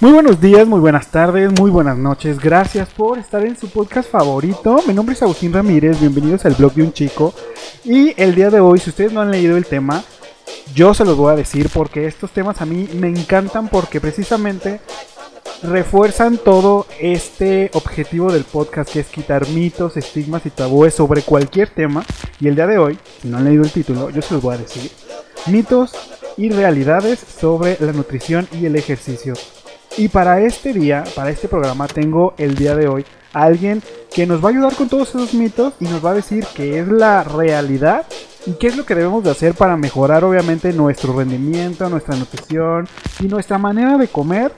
Muy buenos días, muy buenas tardes, muy buenas noches. Gracias por estar en su podcast favorito. Mi nombre es Agustín Ramírez, bienvenidos al blog de un chico. Y el día de hoy, si ustedes no han leído el tema, yo se los voy a decir porque estos temas a mí me encantan porque precisamente refuerzan todo este objetivo del podcast que es quitar mitos, estigmas y tabúes sobre cualquier tema. Y el día de hoy, si no han leído el título, yo se los voy a decir. Mitos y realidades sobre la nutrición y el ejercicio. Y para este día, para este programa, tengo el día de hoy a alguien que nos va a ayudar con todos esos mitos y nos va a decir qué es la realidad y qué es lo que debemos de hacer para mejorar obviamente nuestro rendimiento, nuestra nutrición y nuestra manera de comer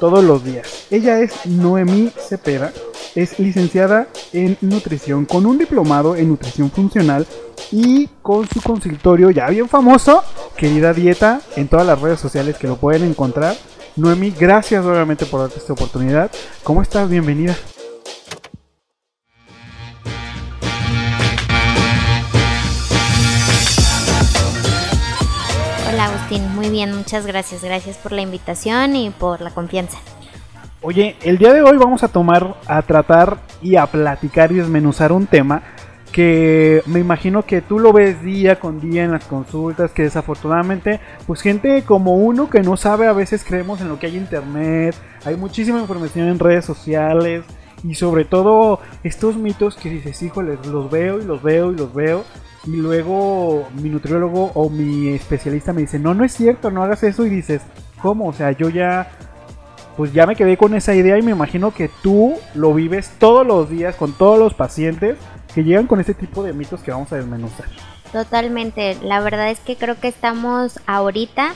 todos los días. Ella es Noemí Cepeda, es licenciada en nutrición con un diplomado en nutrición funcional y con su consultorio ya bien famoso, querida dieta, en todas las redes sociales que lo pueden encontrar. Noemí, gracias obviamente por darte esta oportunidad. ¿Cómo estás? Bienvenida. Hola Agustín, muy bien, muchas gracias. Gracias por la invitación y por la confianza. Oye, el día de hoy vamos a tomar, a tratar y a platicar y desmenuzar un tema que me imagino que tú lo ves día con día en las consultas, que desafortunadamente, pues gente como uno que no sabe, a veces creemos en lo que hay en internet, hay muchísima información en redes sociales y sobre todo estos mitos que dices, híjole, los veo y los veo y los veo y luego mi nutriólogo o mi especialista me dice, no, no es cierto, no hagas eso y dices, ¿cómo? O sea, yo ya pues ya me quedé con esa idea y me imagino que tú lo vives todos los días con todos los pacientes que llegan con este tipo de mitos que vamos a desmenuzar. Totalmente, la verdad es que creo que estamos ahorita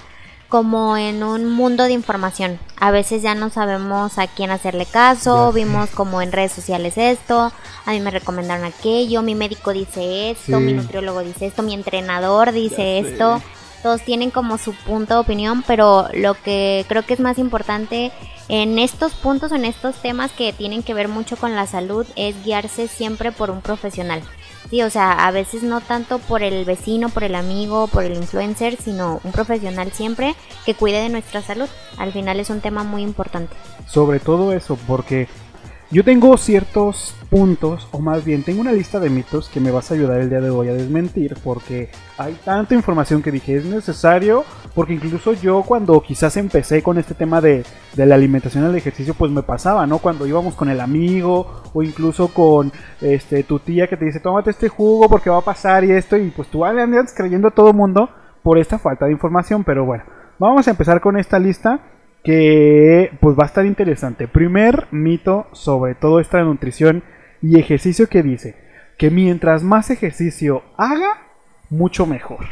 como en un mundo de información. A veces ya no sabemos a quién hacerle caso, vimos como en redes sociales esto, a mí me recomendaron aquello, mi médico dice esto, mi nutriólogo dice esto, mi entrenador dice esto. Todos tienen como su punto de opinión, pero lo que creo que es más importante en estos puntos, en estos temas que tienen que ver mucho con la salud, es guiarse siempre por un profesional. Sí, o sea, a veces no tanto por el vecino, por el amigo, por el influencer, sino un profesional siempre que cuide de nuestra salud. Al final es un tema muy importante. Sobre todo eso, porque yo tengo ciertos puntos, o más bien tengo una lista de mitos que me vas a ayudar el día de hoy a desmentir, porque hay tanta información que dije es necesario, porque incluso yo cuando quizás empecé con este tema de, la alimentación el ejercicio, pues me pasaba, ¿no? Cuando íbamos con el amigo, o incluso con este tu tía que te dice, tómate este jugo porque va a pasar y esto, y pues tú andas creyendo a todo mundo por esta falta de información, pero bueno, vamos a empezar con esta lista que pues va a estar interesante. Primer mito sobre todo esta nutrición y ejercicio que dice que mientras más ejercicio haga, mucho mejor.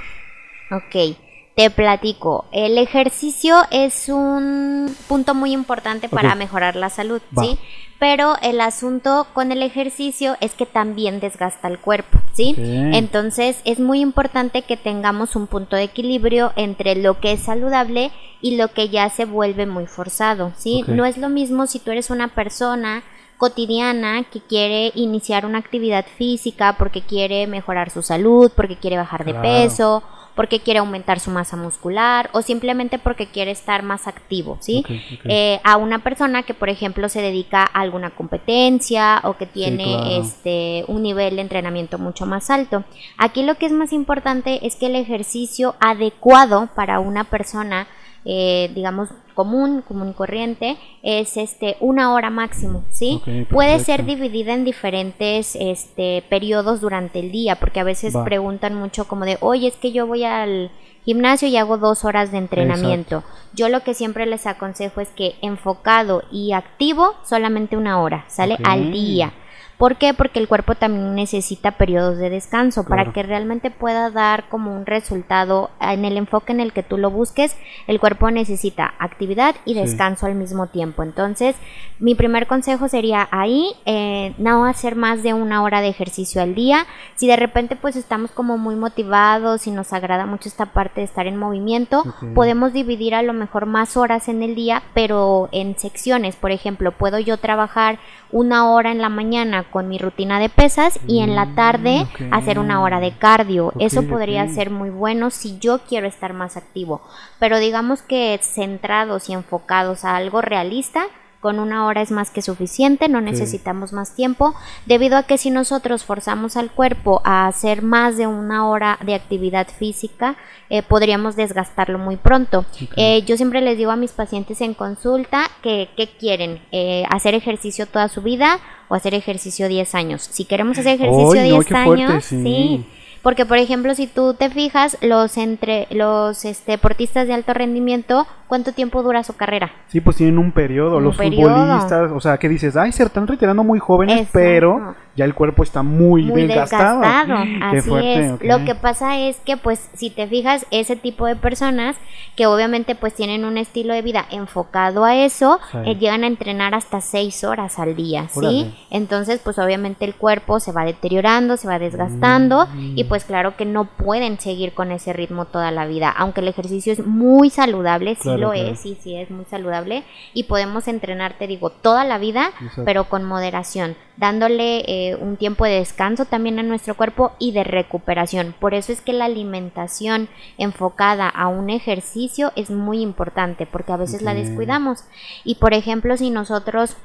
Ok, te platico. El ejercicio es un punto muy importante para mejorar la salud, ¿sí? Pero el asunto con el ejercicio es que también desgasta el cuerpo, ¿sí? Entonces es muy importante que tengamos un punto de equilibrio entre lo que es saludable y lo que ya se vuelve muy forzado, ¿sí? No es lo mismo si tú eres una persona cotidiana que quiere iniciar una actividad física porque quiere mejorar su salud, porque quiere bajar de peso porque quiere aumentar su masa muscular o simplemente porque quiere estar más activo, ¿sí? Eh, a una persona que, por ejemplo, se dedica a alguna competencia o que tiene este un nivel de entrenamiento mucho más alto. Aquí lo que es más importante es que el ejercicio adecuado para una persona eh, digamos, común, común y corriente, es este una hora máximo, ¿sí? Puede ser dividida en diferentes este periodos durante el día, porque a veces preguntan mucho como de, oye, es que yo voy al gimnasio y hago dos horas de entrenamiento. Yo lo que siempre les aconsejo es que enfocado y activo solamente una hora, ¿sale? Al día. ¿Por qué? Porque el cuerpo también necesita periodos de descanso para que realmente pueda dar como un resultado en el enfoque en el que tú lo busques. El cuerpo necesita actividad y descanso al mismo tiempo. Entonces, mi primer consejo sería ahí eh, no hacer más de una hora de ejercicio al día. Si de repente pues estamos como muy motivados y nos agrada mucho esta parte de estar en movimiento, podemos dividir a lo mejor más horas en el día, pero en secciones. Por ejemplo, puedo yo trabajar una hora en la mañana con mi rutina de pesas y en la Mm, tarde ok. hacer una hora de cardio. Eso podría ser muy bueno si yo quiero estar más activo. Pero digamos que centrados y enfocados a algo realista, con una hora es más que suficiente, no necesitamos más tiempo, debido a que si nosotros forzamos al cuerpo a hacer más de una hora de actividad física, eh, podríamos desgastarlo muy pronto. Eh, yo siempre les digo a mis pacientes en consulta que ¿qué quieren, Eh, hacer ejercicio toda su vida o hacer ejercicio 10 años. Si queremos hacer ejercicio no, 10 qué fuerte, años, sí. sí. Porque, por ejemplo, si tú te fijas, los entre los este, deportistas de alto rendimiento, ¿cuánto tiempo dura su carrera? Sí, pues tienen un periodo. Un los periodo. futbolistas, o sea, que dices, ay, se están retirando muy jóvenes, Exacto. pero ya el cuerpo está muy, muy desgastado. desgastado. Qué Así fuerte, es. Lo que pasa es que, pues, si te fijas, ese tipo de personas que obviamente pues tienen un estilo de vida enfocado a eso, Sí. eh, llegan a entrenar hasta seis horas al día, ¿sí? Órale. Entonces, pues obviamente el cuerpo se va deteriorando, se va desgastando Mm. y pues claro que no pueden seguir con ese ritmo toda la vida, aunque el ejercicio es muy saludable, sí Claro, lo claro. es, sí, sí es muy saludable y podemos entrenar, te digo, toda la vida, Exacto. pero con moderación, dándole eh, un tiempo de descanso también a nuestro cuerpo y de recuperación. Por eso es que la alimentación enfocada a un ejercicio es muy importante, porque a veces la descuidamos. Y por ejemplo, si nosotros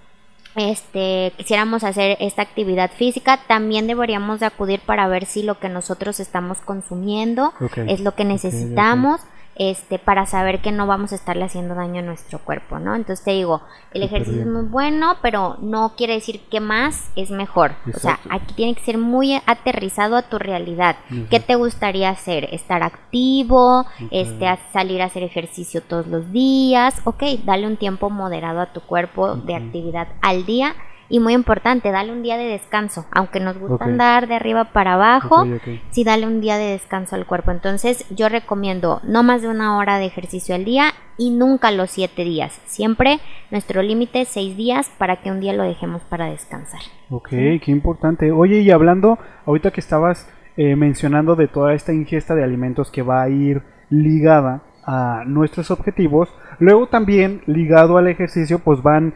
este quisiéramos hacer esta actividad física, también deberíamos de acudir para ver si lo que nosotros estamos consumiendo es lo que necesitamos. Este, para saber que no vamos a estarle haciendo daño a nuestro cuerpo, ¿no? Entonces te digo, el ejercicio es muy bueno, pero no quiere decir que más es mejor. O sea, aquí tiene que ser muy aterrizado a tu realidad. ¿Qué te gustaría hacer? ¿Estar activo? Este, a salir a hacer ejercicio todos los días. Ok, dale un tiempo moderado a tu cuerpo de actividad al día. Y muy importante, dale un día de descanso. Aunque nos gusta andar de arriba para abajo, Ok, ok. sí dale un día de descanso al cuerpo. Entonces yo recomiendo no más de una hora de ejercicio al día y nunca los siete días. Siempre nuestro límite es seis días para que un día lo dejemos para descansar. Ok, qué importante. Oye, y hablando, ahorita que estabas eh, mencionando de toda esta ingesta de alimentos que va a ir ligada a nuestros objetivos, luego también ligado al ejercicio, pues van,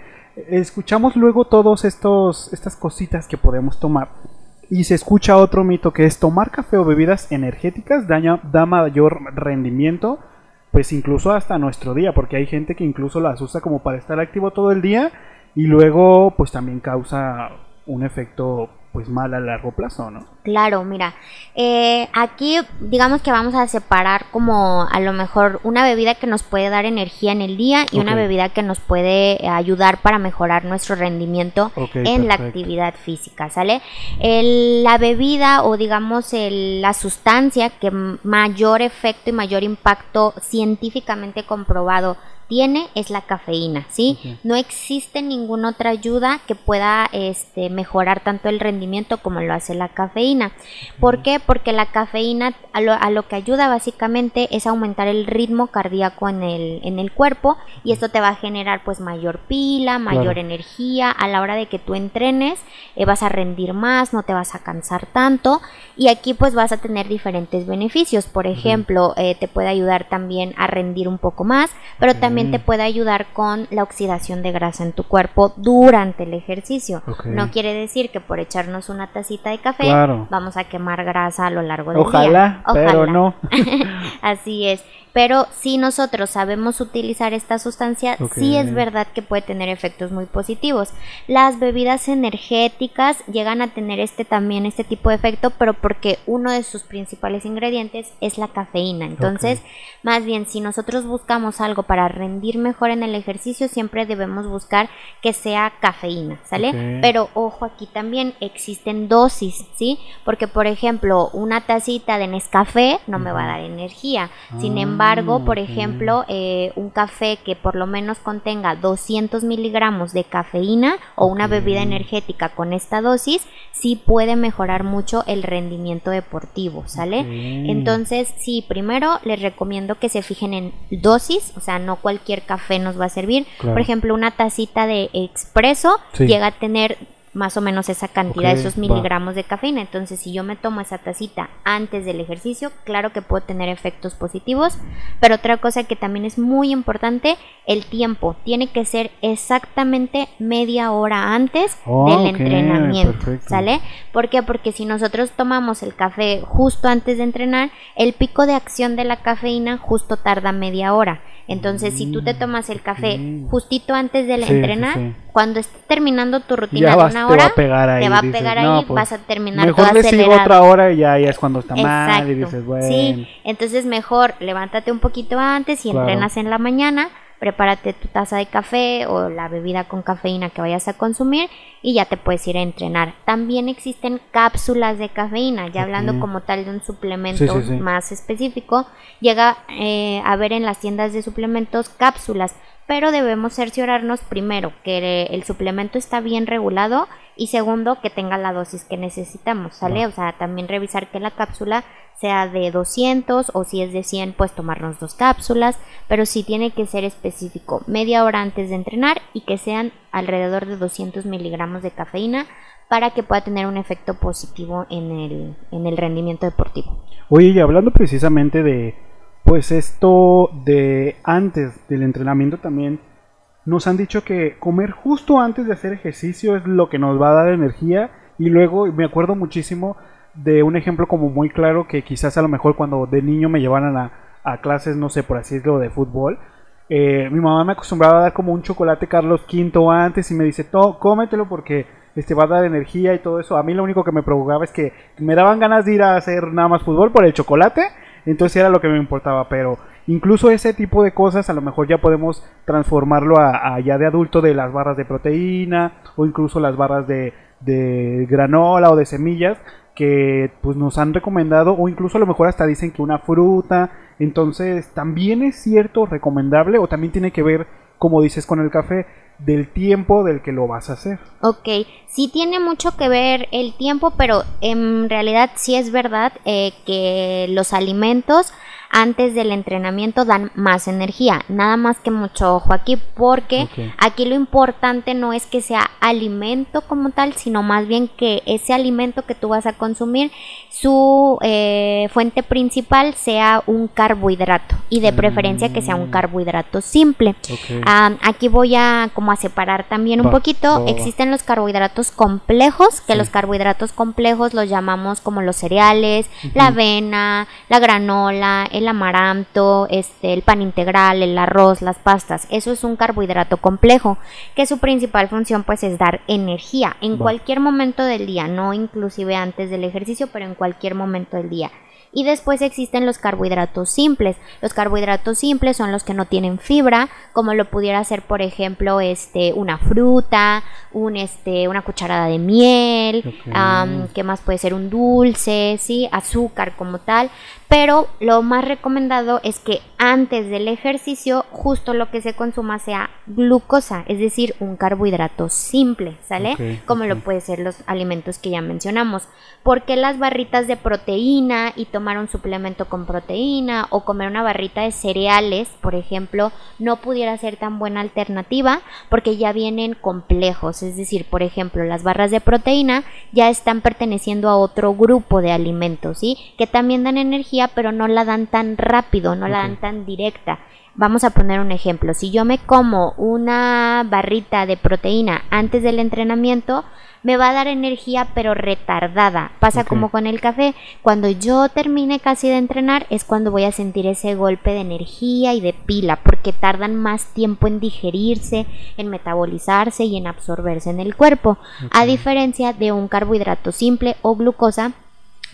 escuchamos luego todos estos, estas cositas que podemos tomar. Y se escucha otro mito que es tomar café o bebidas energéticas daña, da mayor rendimiento, pues incluso hasta nuestro día, porque hay gente que incluso las usa como para estar activo todo el día y luego pues también causa un efecto pues mal a largo plazo, ¿no? Claro, mira, eh, aquí digamos que vamos a separar como a lo mejor una bebida que nos puede dar energía en el día y una bebida que nos puede eh, ayudar para mejorar nuestro rendimiento en la actividad física, ¿sale? El- la bebida o digamos el- la sustancia que mayor efecto y mayor impacto científicamente comprobado tiene es la cafeína, ¿sí? No existe ninguna otra ayuda que pueda este, mejorar tanto el rendimiento como lo hace la cafeína. ¿Por qué? Porque la cafeína a lo, a lo que ayuda básicamente es aumentar el ritmo cardíaco en el, en el cuerpo y esto te va a generar pues mayor pila, mayor Claro. energía. A la hora de que tú entrenes eh, vas a rendir más, no te vas a cansar tanto y aquí pues vas a tener diferentes beneficios. Por ejemplo, eh, te puede ayudar también a rendir un poco más, pero también Te puede ayudar con la oxidación de grasa en tu cuerpo durante el ejercicio. No quiere decir que por echarnos una tacita de café Claro. vamos a quemar grasa a lo largo del Ojalá, día. pero no. Así es. Pero si nosotros sabemos utilizar esta sustancia, sí es verdad que puede tener efectos muy positivos. Las bebidas energéticas llegan a tener este también este tipo de efecto, pero porque uno de sus principales ingredientes es la cafeína. Entonces, más bien si nosotros buscamos algo para rendir mejor en el ejercicio, siempre debemos buscar que sea cafeína, ¿sale? Pero ojo, aquí también existen dosis, ¿sí? Porque por ejemplo, una tacita de Nescafé no me va a dar energía. Sin Ah, embargo, por ok. ejemplo, eh, un café que por lo menos contenga 200 miligramos de cafeína o una bebida energética con esta dosis, sí puede mejorar mucho el rendimiento deportivo, ¿sale? Entonces, sí, primero les recomiendo que se fijen en dosis, o sea, no cualquier café nos va a servir. Claro. Por ejemplo, una tacita de expreso Sí. llega a tener más o menos esa cantidad, esos va. miligramos de cafeína. Entonces, si yo me tomo esa tacita antes del ejercicio, claro que puedo tener efectos positivos. Pero otra cosa que también es muy importante, el tiempo. Tiene que ser exactamente media hora antes Oh, del entrenamiento. perfecto. ¿Sale? ¿Por qué? Porque si nosotros tomamos el café justo antes de entrenar, el pico de acción de la cafeína justo tarda media hora. Entonces, si tú te tomas el café ok. justito antes de Sí, sí, entrenar, sí. cuando estés terminando tu rutina Ya de vas- una te va hora, a pegar ahí. te va a pegar "No, ahí, pues, vas a terminar Mejor todo le sigo acelerado. otra hora y ya, ya es cuando está mal Exacto. y dices, bueno. Sí, entonces mejor levántate un poquito antes y Claro. entrenas en la mañana, prepárate tu taza de café o la bebida con cafeína que vayas a consumir y ya te puedes ir a entrenar. También existen cápsulas de cafeína, ya hablando como tal de un suplemento Sí, sí, sí. más específico, llega eh, a ver en las tiendas de suplementos cápsulas, pero debemos cerciorarnos primero que el suplemento está bien regulado y segundo que tenga la dosis que necesitamos, ¿sale? O sea, también revisar que la cápsula sea de 200 o si es de 100 pues tomarnos dos cápsulas, pero sí tiene que ser específico, media hora antes de entrenar y que sean alrededor de 200 miligramos de cafeína para que pueda tener un efecto positivo en el, en el rendimiento deportivo. Oye, y hablando precisamente de, pues esto de antes del entrenamiento también, nos han dicho que comer justo antes de hacer ejercicio es lo que nos va a dar energía y luego me acuerdo muchísimo de un ejemplo como muy claro que quizás a lo mejor cuando de niño me llevaran a, a clases, no sé, por así decirlo, de fútbol, eh, mi mamá me acostumbraba a dar como un chocolate Carlos V antes y me dice, "To- cómetelo porque este va a dar energía y todo eso. A mí lo único que me provocaba es que me daban ganas de ir a hacer nada más fútbol por el chocolate, entonces era lo que me importaba, pero incluso ese tipo de cosas a lo mejor ya podemos transformarlo a, ya de adulto de las barras de proteína o incluso las barras de, de granola o de semillas que pues nos han recomendado o incluso a lo mejor hasta dicen que una fruta. Entonces también es cierto recomendable o también tiene que ver como dices con el café del tiempo del que lo vas a hacer. Ok, sí tiene mucho que ver el tiempo, pero en realidad sí es verdad eh, que los alimentos antes del entrenamiento dan más energía. Nada más que mucho ojo aquí, porque aquí lo importante no es que sea alimento como tal, sino más bien que ese alimento que tú vas a consumir, su eh, fuente principal sea un carbohidrato y de preferencia que sea un Mm. carbohidrato simple. Aquí voy a como a separar también un poquito. Existen los carbohidratos complejos, que Sí. los carbohidratos complejos los llamamos como los cereales, la avena, la granola, el amaranto, este, el pan integral, el arroz, las pastas. Eso es un carbohidrato complejo, que su principal función pues es dar energía en cualquier momento del día, no inclusive antes del ejercicio, pero en cualquier momento del día. Y después existen los carbohidratos simples. Los carbohidratos simples son los que no tienen fibra, como lo pudiera ser, por ejemplo, este, una fruta, un, este, una cucharada de miel, Ok. am, ¿qué más puede ser? Un dulce, ¿sí? Azúcar como tal. Pero lo más recomendado es que antes del ejercicio justo lo que se consuma sea glucosa, es decir, un carbohidrato simple, ¿sale? Como lo ok. puede ser los alimentos que ya mencionamos. Porque las barritas de proteína y tomar un suplemento con proteína o comer una barrita de cereales, por ejemplo, no pudiera ser tan buena alternativa porque ya vienen complejos. Es decir, por ejemplo, las barras de proteína ya están perteneciendo a otro grupo de alimentos, ¿sí? Que también dan energía, pero no la dan tan rápido, no la dan tan directa. Vamos a poner un ejemplo. Si yo me como una barrita de proteína antes del entrenamiento, me va a dar energía pero retardada. Pasa como con el café. Cuando yo termine casi de entrenar es cuando voy a sentir ese golpe de energía y de pila porque tardan más tiempo en digerirse, en metabolizarse y en absorberse en el cuerpo. A diferencia de un carbohidrato simple o glucosa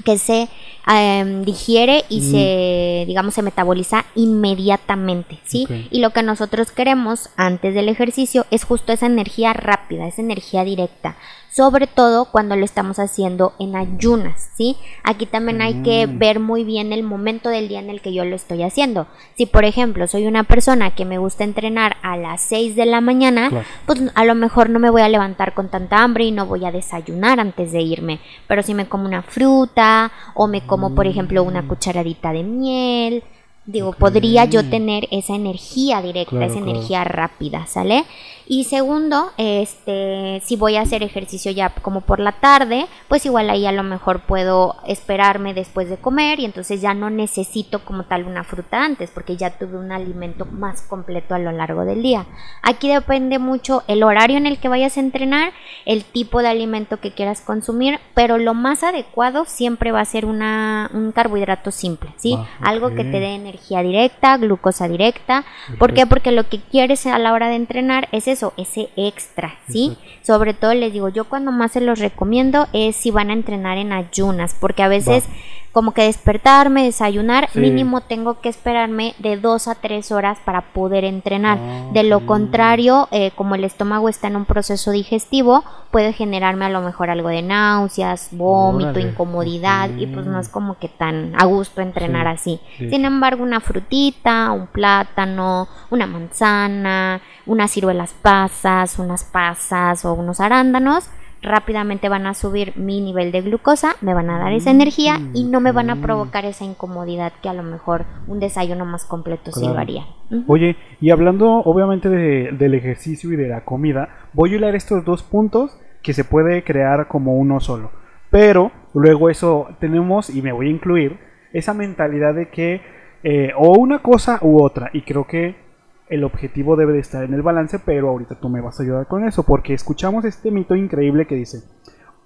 que se em, digiere y Mm. se, digamos, se metaboliza inmediatamente, ¿sí? Y lo que nosotros queremos antes del ejercicio es justo esa energía rápida, esa energía directa, sobre todo cuando lo estamos haciendo en ayunas, ¿sí? Aquí también hay que Mm. ver muy bien el momento del día en el que yo lo estoy haciendo. Si, por ejemplo, soy una persona que me gusta entrenar a las 6 de la mañana, Claro. pues a lo mejor no me voy a levantar con tanta hambre y no voy a desayunar antes de irme. Pero si me como una fruta o me como, por ejemplo, una cucharadita de miel, Digo, podría yo tener esa energía directa, esa energía rápida, ¿sale? Y segundo, este, si voy a hacer ejercicio ya como por la tarde, pues igual ahí a lo mejor puedo esperarme después de comer y entonces ya no necesito como tal una fruta antes, porque ya tuve un alimento más completo a lo largo del día. Aquí depende mucho el horario en el que vayas a entrenar, el tipo de alimento que quieras consumir, pero lo más adecuado siempre va a ser una, un carbohidrato simple, ¿sí? Ah, Algo que te dé energía directa, glucosa directa. ¿Por qué? Porque lo que quieres a la hora de entrenar es eso, ese extra, ¿sí? Sobre todo les digo, yo cuando más se los recomiendo es si van a entrenar en ayunas, porque a veces como que despertarme, desayunar, mínimo tengo que esperarme de dos a tres horas para poder entrenar. Ah, de lo contrario, eh, como el estómago está en un proceso digestivo, puede generarme a lo mejor algo de náuseas, vómito, incomodidad y pues no es como que tan a gusto entrenar así. Sin embargo, una frutita, un plátano, una manzana, unas ciruelas pasas, unas pasas o unos arándanos rápidamente van a subir mi nivel de glucosa, me van a dar esa energía y no me van a provocar esa incomodidad que a lo mejor un desayuno más completo sí lo haría. Oye, y hablando obviamente del ejercicio y de la comida, voy a hilar estos dos puntos que se puede crear como uno solo. Pero luego eso tenemos, y me voy a incluir, esa mentalidad de que eh, o una cosa u otra, y creo que el objetivo debe de estar en el balance, pero ahorita tú me vas a ayudar con eso, porque escuchamos este mito increíble que dice,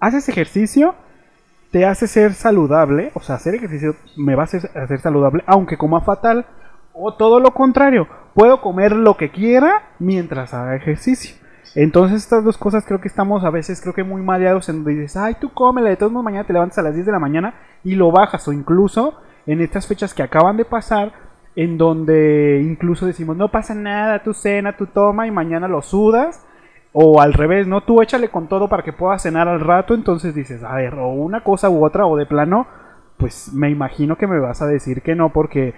haces ejercicio, te hace ser saludable, o sea, hacer ejercicio me va a hacer, saludable, aunque coma fatal, o todo lo contrario, puedo comer lo que quiera mientras haga ejercicio. Entonces estas dos cosas creo que estamos a veces creo que muy maleados en donde dices, ay, tú cómele, de todos modos mañana te levantas a las 10 de la mañana y lo bajas, o incluso en estas fechas que acaban de pasar, en donde incluso decimos, no pasa nada, tú cena, tú toma y mañana lo sudas. O al revés, ¿no? Tú échale con todo para que puedas cenar al rato. Entonces dices, a ver, o una cosa u otra, o de plano, pues me imagino que me vas a decir que no, porque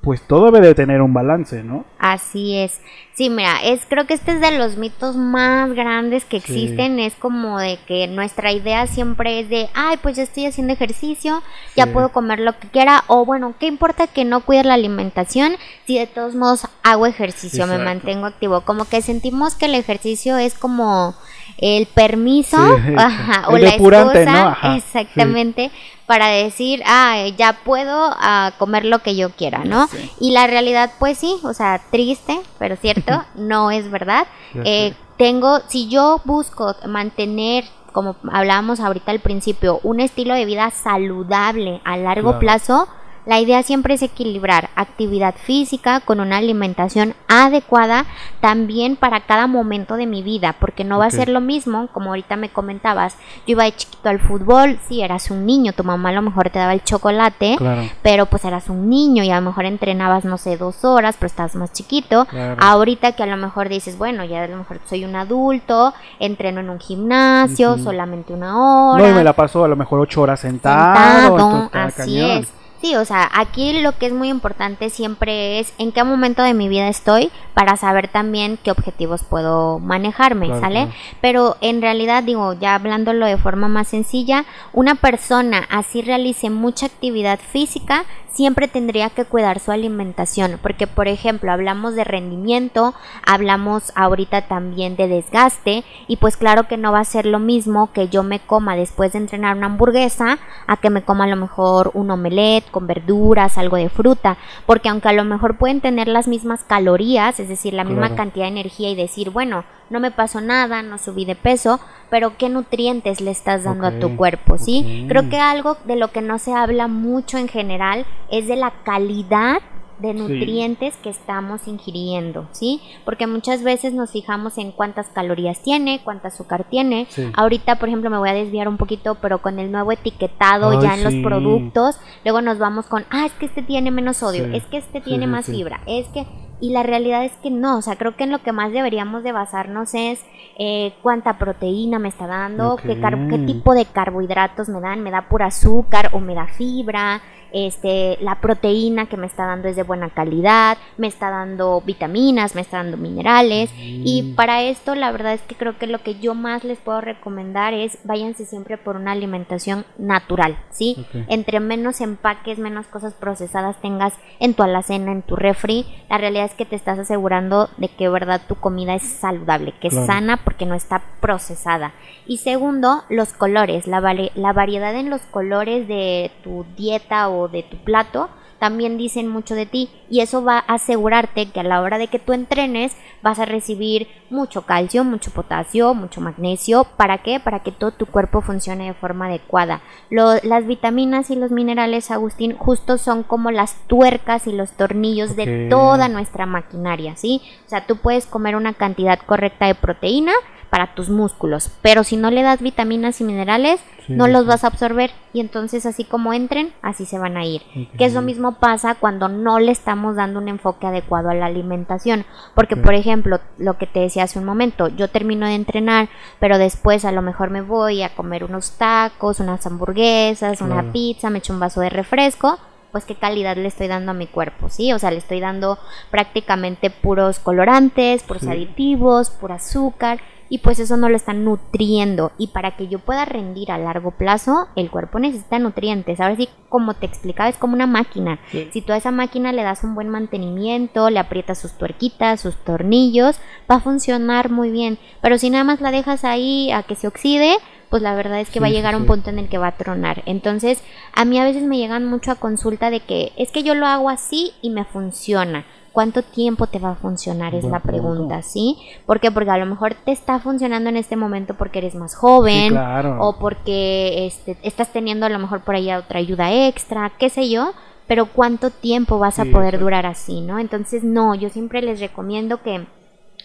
pues todo debe de tener un balance, ¿no? Así es. Sí, mira, es creo que este es de los mitos más grandes que existen, es como de que nuestra idea siempre es de, ay, pues ya estoy haciendo ejercicio, ya puedo comer lo que quiera o bueno, ¿qué importa que no cuide la alimentación si de todos modos hago ejercicio, me mantengo activo? Como que sentimos que el ejercicio es como el permiso o la excusa, exactamente, para decir, ah, ya puedo ah, comer lo que yo quiera, ¿no? Y la realidad, pues sí, o sea, triste, pero cierto, no es verdad. Eh, tengo, si yo busco mantener como hablábamos ahorita al principio, un estilo de vida saludable a largo plazo, la idea siempre es equilibrar actividad física con una alimentación adecuada también para cada momento de mi vida, porque no va a ser lo mismo, como ahorita me comentabas, yo iba de chiquito al fútbol, sí, eras un niño, tu mamá a lo mejor te daba el chocolate, pero pues eras un niño y a lo mejor entrenabas, no sé, dos horas, pero estabas más chiquito. Ahorita que a lo mejor dices, bueno, ya a lo mejor soy un adulto, entreno en un gimnasio, solamente una hora. No, y me la paso a lo mejor ocho horas sentado. sentado así es. Sí, o sea, aquí lo que es muy importante siempre es en qué momento de mi vida estoy para saber también qué objetivos puedo manejarme, ¿sale? Pero en realidad, digo, ya hablándolo de forma más sencilla, una persona así realice mucha actividad física, siempre tendría que cuidar su alimentación, porque por ejemplo hablamos de rendimiento, hablamos ahorita también de desgaste y pues claro que no va a ser lo mismo que yo me coma después de entrenar una hamburguesa a que me coma a lo mejor un omelette con verduras, algo de fruta, porque aunque a lo mejor pueden tener las mismas calorías, es decir, la misma cantidad de energía y decir, bueno, no me pasó nada, no subí de peso, pero qué nutrientes le estás dando a tu cuerpo, ¿sí? Creo que algo de lo que no se habla mucho en general es de la calidad de nutrientes que estamos ingiriendo, ¿sí? Porque muchas veces nos fijamos en cuántas calorías tiene, cuánta azúcar tiene. Ahorita, por ejemplo, me voy a desviar un poquito, pero con el nuevo etiquetado ya en los productos, luego nos vamos con, ah, es que este tiene menos sodio, es que este tiene más fibra, es que Y la realidad es que no, o sea, creo que en lo que más deberíamos de basarnos es eh, cuánta proteína me está dando, qué, qué tipo de carbohidratos me dan, me da pura azúcar o me da fibra, este, la proteína que me está dando es de buena calidad, me está dando vitaminas, me está dando minerales y mm. para esto la verdad es que creo que lo que yo más les puedo recomendar es váyanse siempre por una alimentación natural, ¿sí? Entre menos empaques, menos cosas procesadas tengas en tu alacena, en tu refri, la realidad es que te estás asegurando de que verdad tu comida es saludable, que es sana porque no está procesada. Y segundo, los colores, la, la variedad en los colores de tu dieta o de tu plato también dicen mucho de ti y eso va a asegurarte que a la hora de que tú entrenes vas a recibir mucho calcio, mucho potasio, mucho magnesio. ¿Para qué? Para que todo tu cuerpo funcione de forma adecuada. las vitaminas y los minerales, Agustín, justo son como las tuercas y los tornillos de toda nuestra maquinaria, ¿sí? O sea, tú puedes comer una cantidad correcta de proteína, para tus músculos. Pero si no le das vitaminas y minerales, no los vas a absorber y entonces así como entren, así se van a ir. Que eso mismo pasa cuando no le estamos dando un enfoque adecuado a la alimentación. Porque, por ejemplo, lo que te decía hace un momento, yo termino de entrenar, pero después a lo mejor me voy a comer unos tacos, unas hamburguesas, una pizza, me echo un vaso de refresco pues qué calidad le estoy dando a mi cuerpo, ¿sí? O sea, le estoy dando prácticamente puros colorantes, puros aditivos, puro azúcar y pues eso no lo está nutriendo. Y para que yo pueda rendir a largo plazo el cuerpo necesita nutrientes. Ahora sí como te explicaba es como una máquina. Si tú a esa máquina le das un buen mantenimiento le aprietas sus tuerquitas sus tornillos va a funcionar muy bien. Pero si nada más la dejas ahí a que se oxide pues la verdad es que va a llegar un punto en el que va a tronar. Entonces, a mí a veces me llegan mucho a consulta de que es que yo lo hago así y me funciona. ¿Cuánto tiempo te va a funcionar? Es la pregunta, ¿sí? ¿Por qué? Porque a lo mejor te está funcionando en este momento porque eres más joven o porque este, estás teniendo a lo mejor por ahí otra ayuda extra, qué sé yo, pero ¿cuánto tiempo vas a poder durar así, no? Entonces, no, yo siempre les recomiendo que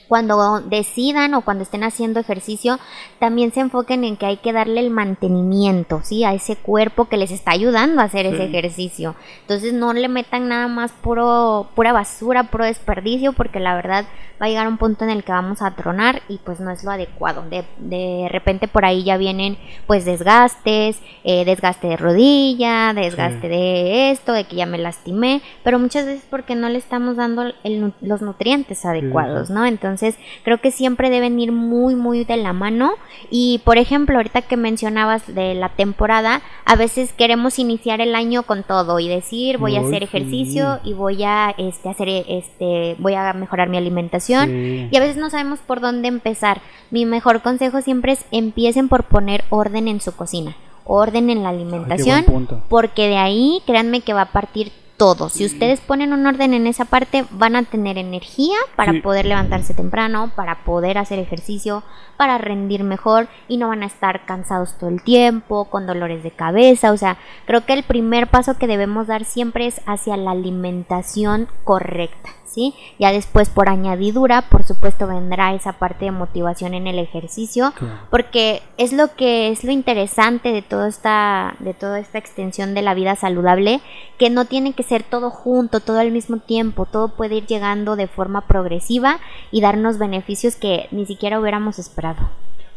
cuando decidan o cuando estén haciendo ejercicio, también se enfoquen en que hay que darle el mantenimiento, ¿sí? A ese cuerpo que les está ayudando a hacer ese ejercicio. Entonces no le metan nada más puro, pura basura, puro desperdicio, porque la verdad va a llegar un punto en el que vamos a tronar y pues no es lo adecuado. De, de repente por ahí ya vienen pues desgastes, eh, desgaste de rodilla, desgaste de esto, de que ya me lastimé, pero muchas veces porque no le estamos dando los nutrientes adecuados, ¿no? Entonces creo que siempre deben ir muy, muy de la mano. Y por ejemplo ahorita que mencionabas de la temporada, a veces queremos iniciar el año con todo y decir voy a hacer ejercicio y voy a este, hacer este, voy a mejorar mi alimentación y a veces no sabemos por dónde empezar. Mi mejor consejo siempre es empiecen por poner orden en su cocina, orden en la alimentación, porque de ahí créanme que va a partir todo. Si ustedes ponen un orden en esa parte, van a tener energía para poder levantarse temprano, para poder hacer ejercicio, para rendir mejor y no van a estar cansados todo el tiempo, con dolores de cabeza. O sea, creo que el primer paso que debemos dar siempre es hacia la alimentación correcta. ¿Sí? Ya después por añadidura, por supuesto, vendrá esa parte de motivación en el ejercicio, porque es lo que es lo interesante de toda esta de toda esta extensión de la vida saludable, que no tiene que ser todo junto, todo al mismo tiempo, todo puede ir llegando de forma progresiva y darnos beneficios que ni siquiera hubiéramos esperado.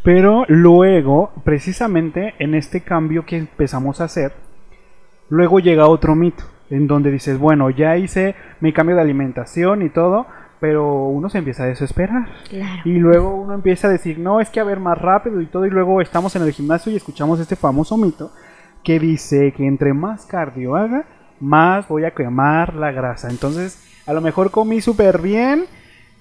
Pero luego, precisamente en este cambio que empezamos a hacer, luego llega otro mito, en donde dices, bueno, ya hice mi cambio de alimentación y todo, pero uno se empieza a desesperar. Y luego uno empieza a decir, no, es que a ver más rápido y todo, y luego estamos en el gimnasio y escuchamos este famoso mito que dice que entre más cardio haga, más voy a quemar la grasa. Entonces, a lo mejor comí súper bien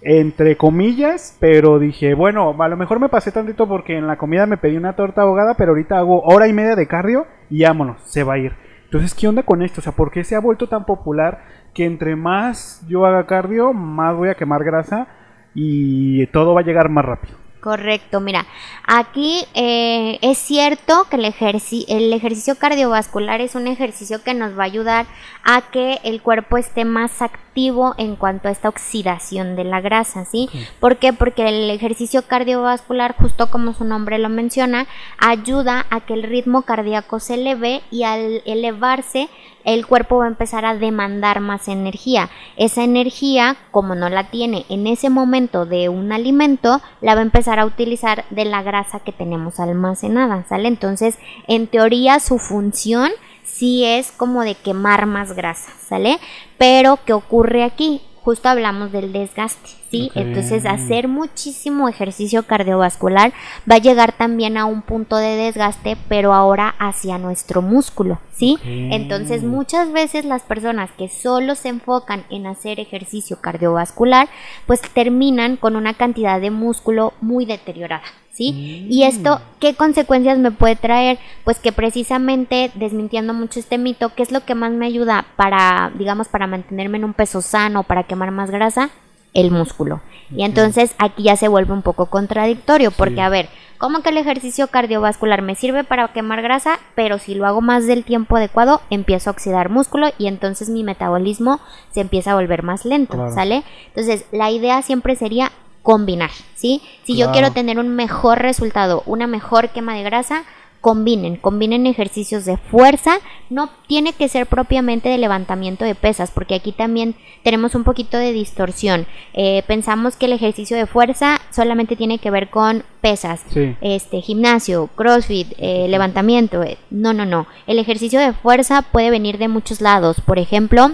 entre comillas, pero dije, bueno, a lo mejor me pasé tantito porque en la comida me pedí una torta ahogada, pero ahorita hago hora y media de cardio y vámonos, se va a ir. Entonces, ¿qué onda con esto? O sea, ¿por qué se ha vuelto tan popular que entre más yo haga cardio, más voy a quemar grasa y todo va a llegar más rápido? Correcto, mira, aquí eh, es cierto que el, el ejercicio cardiovascular es un ejercicio que nos va a ayudar a que el cuerpo esté más activo en cuanto a esta oxidación de la grasa, ¿sí? ¿Por qué? Porque el ejercicio cardiovascular, justo como su nombre lo menciona, ayuda a que el ritmo cardíaco se eleve y al elevarse el cuerpo va a empezar a demandar más energía. Esa energía, como no la tiene en ese momento de un alimento, la va a empezar a utilizar de la grasa que tenemos almacenada, ¿sale? Entonces, en teoría, su función sí es como de quemar más grasa, ¿sale? Pero, ¿qué ocurre aquí? Justo hablamos del desgaste. Entonces hacer muchísimo ejercicio cardiovascular va a llegar también a un punto de desgaste, pero ahora hacia nuestro músculo, ¿sí? Entonces muchas veces las personas que solo se enfocan en hacer ejercicio cardiovascular, pues terminan con una cantidad de músculo muy deteriorada. ¿Sí? Y esto, mm. ¿qué consecuencias me puede traer? Pues que precisamente, desmintiendo mucho este mito, ¿qué es lo que más me ayuda para, digamos, para mantenerme en un peso sano, para quemar más grasa? El músculo. Y entonces aquí ya se vuelve un poco contradictorio, porque a ver, ¿cómo que el ejercicio cardiovascular me sirve para quemar grasa? Pero si lo hago más del tiempo adecuado, empiezo a oxidar músculo y entonces mi metabolismo se empieza a volver más lento, ¿sale? Entonces la idea siempre sería combinar, ¿sí? Si yo quiero tener un mejor resultado, una mejor quema de grasa, combinen, combinen ejercicios de fuerza, no tiene que ser propiamente de levantamiento de pesas, porque aquí también tenemos un poquito de distorsión. Eh, pensamos que el ejercicio de fuerza solamente tiene que ver con pesas, este gimnasio, crossfit, eh, levantamiento. Eh, no, no, no. El ejercicio de fuerza puede venir de muchos lados. Por ejemplo,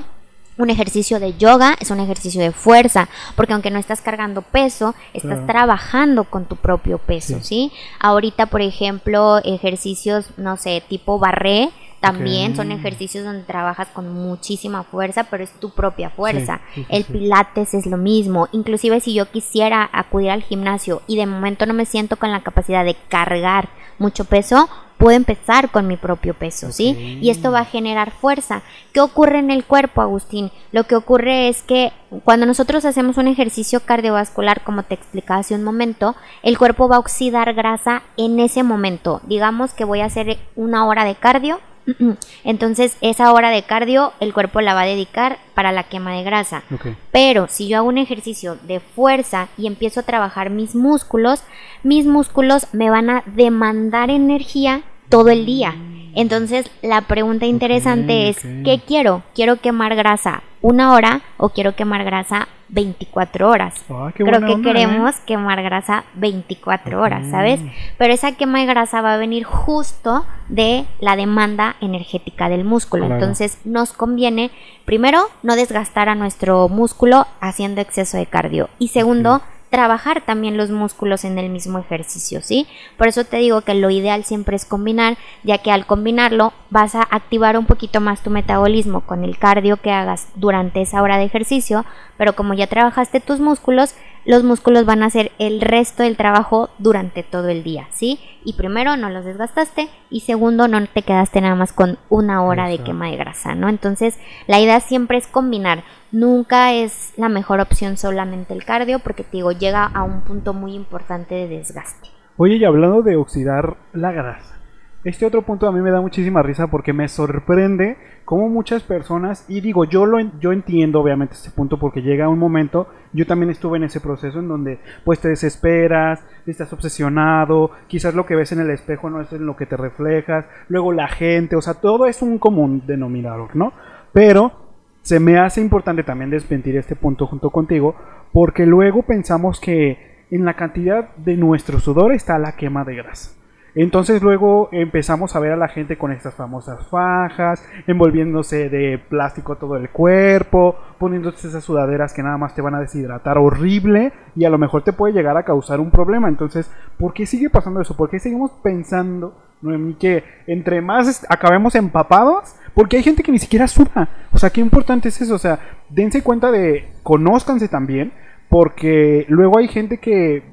un ejercicio de yoga es un ejercicio de fuerza, porque aunque no estás cargando peso, estás trabajando con tu propio peso, sí. Ahorita, por ejemplo, ejercicios, no sé, tipo barré, también son ejercicios donde trabajas con muchísima fuerza, pero es tu propia fuerza. el pilates es lo mismo. Inclusive si yo quisiera acudir al gimnasio y de momento no me siento con la capacidad de cargar mucho peso, puedo empezar con mi propio peso, ¿sí? Y esto va a generar fuerza. ¿Qué ocurre en el cuerpo, Agustín? Lo que ocurre es que cuando nosotros hacemos un ejercicio cardiovascular, como te explicaba hace un momento, el cuerpo va a oxidar grasa en ese momento. Digamos que voy a hacer una hora de cardio entonces, esa hora de cardio el cuerpo la va a dedicar para la quema de grasa. Pero si yo hago un ejercicio de fuerza y empiezo a trabajar mis músculos, mis músculos me van a demandar energía todo el día. Entonces, la pregunta interesante es, ¿qué quiero? ¿Quiero quemar grasa una hora o quiero quemar grasa 24 horas? Ah, Creo que ¿eh? queremos quemar grasa 24 horas, ¿sabes? Pero esa quema de grasa va a venir justo de la demanda energética del músculo. Entonces, nos conviene, primero, no desgastar a nuestro músculo haciendo exceso de cardio. Y segundo, trabajar también los músculos en el mismo ejercicio, ¿sí? Por eso te digo que lo ideal siempre es combinar, ya que al combinarlo vas a activar un poquito más tu metabolismo con el cardio que hagas durante esa hora de ejercicio, pero como ya trabajaste tus músculos, los músculos van a hacer el resto del trabajo durante todo el día, ¿sí? Y primero no los desgastaste y segundo no te quedaste nada más con una hora de quema de grasa, ¿no? Entonces la idea siempre es combinar, nunca es la mejor opción solamente el cardio porque te digo, llega a un punto muy importante de desgaste. Oye, y hablando de oxidar la grasa, este otro punto a mí me da muchísima risa porque me sorprende cómo muchas personas, y digo, yo, lo, yo entiendo obviamente este punto porque llega un momento, yo también estuve en ese proceso en donde pues te desesperas, estás obsesionado, quizás lo que ves en el espejo no es en lo que te reflejas, luego la gente, o sea, todo es un común denominador, ¿no? Pero se me hace importante también desmentir este punto junto contigo porque luego pensamos que en la cantidad de nuestro sudor está la quema de grasa. Entonces luego empezamos a ver a la gente con estas famosas fajas, envolviéndose de plástico todo el cuerpo, poniéndose esas sudaderas que nada más te van a deshidratar horrible y a lo mejor te puede llegar a causar un problema. Entonces, ¿por qué sigue pasando eso? ¿Por qué seguimos pensando, Noemí, que entre más acabemos empapados? Porque hay gente que ni siquiera suda. O sea, qué importante es eso. O sea, dense cuenta de, conózcanse también porque luego hay gente que,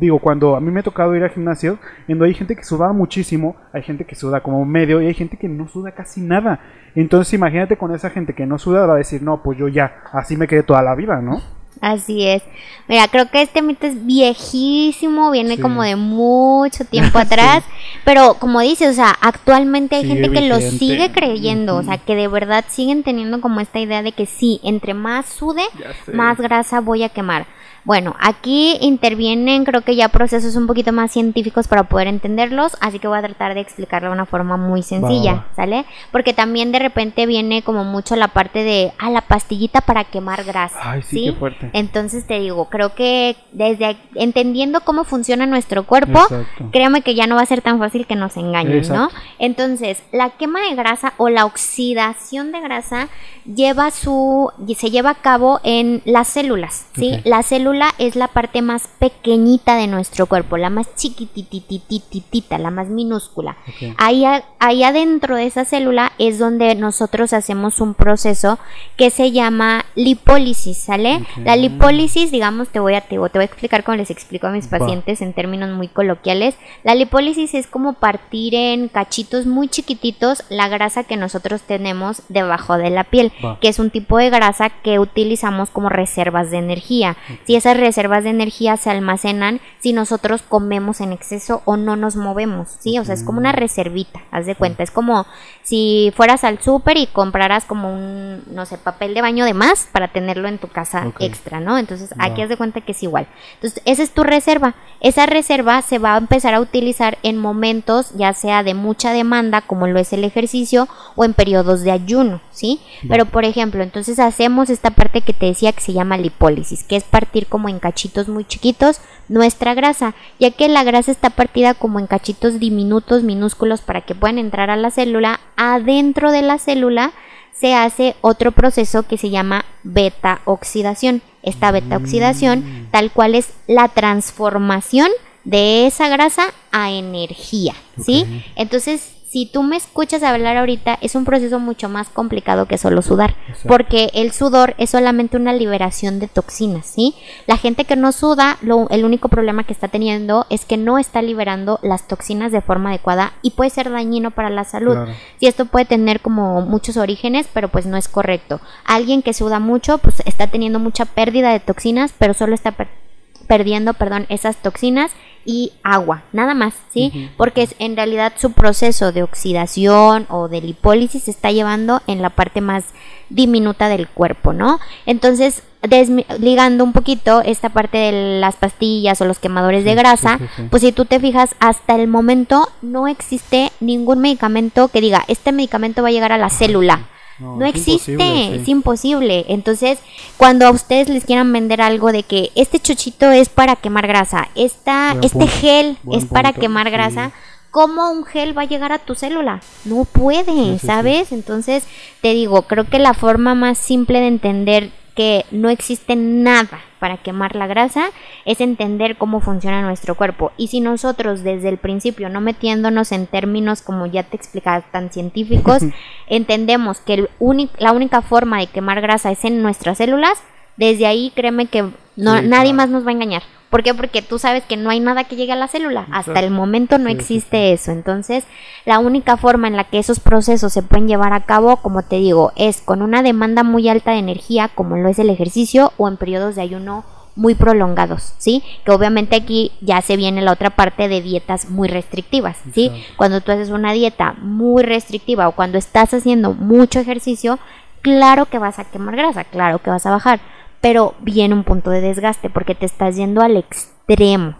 digo, cuando a mí me ha tocado ir al gimnasio, donde hay gente que suda muchísimo, hay gente que suda como medio y hay gente que no suda casi nada. Entonces imagínate con esa gente que no suda, va a decir, no, pues yo ya, así me quedé toda la vida, ¿no? Así es. Mira, creo que este mito es viejísimo, viene como de mucho tiempo atrás, pero como dices, o sea, actualmente hay gente que lo sigue creyendo, o sea, que de verdad siguen teniendo como esta idea de que sí, entre más sude, más grasa voy a quemar. Bueno, aquí intervienen creo que ya procesos un poquito más científicos para poder entenderlos, así que voy a tratar de explicarlo de una forma muy sencilla, ¿sale? Porque también de repente viene como mucho la parte de, ah, la pastillita para quemar grasa. Ay, sí, Qué fuerte. Entonces te digo, creo que desde entendiendo cómo funciona nuestro cuerpo, créame que ya no va a ser tan fácil que nos engañen, ¿no? Entonces, la quema de grasa o la oxidación de grasa lleva su, se lleva a cabo en las células, ¿sí? La célula es la parte más pequeñita de nuestro cuerpo, la más chiquititititita, la más minúscula. Ahí, ahí adentro de esa célula es donde nosotros hacemos un proceso que se llama lipólisis, ¿sale? La lipólisis, digamos, te voy a, te, voy a explicar como les explico a mis pacientes en términos muy coloquiales. La lipólisis es como partir en cachitos muy chiquititos la grasa que nosotros tenemos debajo de la piel, que es un tipo de grasa que utilizamos como reservas de energía. Si es esas reservas de energía se almacenan si nosotros comemos en exceso o no nos movemos, ¿sí? O sea, es como una reservita, haz de cuenta. Es como si fueras al súper y compraras como un, no sé, papel de baño de más para tenerlo en tu casa extra, ¿no? Entonces, aquí haz de cuenta que es igual. Entonces, esa es tu reserva. Esa reserva se va a empezar a utilizar en momentos, ya sea de mucha demanda, como lo es el ejercicio, o en periodos de ayuno, ¿sí? Pero, por ejemplo, entonces hacemos esta parte que te decía que se llama lipólisis, que es partir como en cachitos muy chiquitos nuestra grasa, ya que la grasa está partida como en cachitos diminutos, minúsculos, para que puedan entrar a la célula. Adentro de la célula se hace otro proceso que se llama beta oxidación. Esta beta oxidación, mm. tal cual es la transformación de esa grasa a energía, ¿sí? Entonces, si tú me escuchas hablar ahorita, es un proceso mucho más complicado que solo sudar, porque el sudor es solamente una liberación de toxinas, ¿sí? La gente que no suda, el único problema que está teniendo es que no está liberando las toxinas de forma adecuada y puede ser dañino para la salud. Y esto puede tener como muchos orígenes, pero pues no es correcto. Alguien que suda mucho, pues está teniendo mucha pérdida de toxinas, pero solo está perdiendo, perdón, esas toxinas y agua, nada más, ¿sí? Porque es, en realidad su proceso de oxidación o de lipólisis se está llevando en la parte más diminuta del cuerpo, ¿no? Entonces, desligando un poquito esta parte de las pastillas o los quemadores de grasa, pues si tú te fijas, hasta el momento no existe ningún medicamento que diga, este medicamento va a llegar a la célula. No, existe, es imposible. Entonces, cuando a ustedes les quieran vender algo de que este chochito es para quemar grasa, esta, este gel es para quemar grasa, ¿cómo un gel va a llegar a tu célula? No puede, ¿sabes? Entonces, te digo, creo que la forma más simple de entender que no existe nada para quemar la grasa es entender cómo funciona nuestro cuerpo. Y si nosotros desde el principio, no metiéndonos en términos como ya te explicaba tan científicos, entendemos que el la única forma de quemar grasa es en nuestras células, desde ahí créeme que no, nadie más nos va a engañar. ¿Por qué? Porque tú sabes que no hay nada que llegue a la célula. Hasta el momento no existe eso. Entonces, la única forma en la que esos procesos se pueden llevar a cabo, como te digo, es con una demanda muy alta de energía, como lo es el ejercicio, o en periodos de ayuno muy prolongados, ¿sí? Que obviamente aquí ya se viene la otra parte de dietas muy restrictivas, ¿sí? Cuando tú haces una dieta muy restrictiva o cuando estás haciendo mucho ejercicio, claro que vas a quemar grasa, claro que vas a bajar, pero viene un punto de desgaste porque te estás yendo al extremo,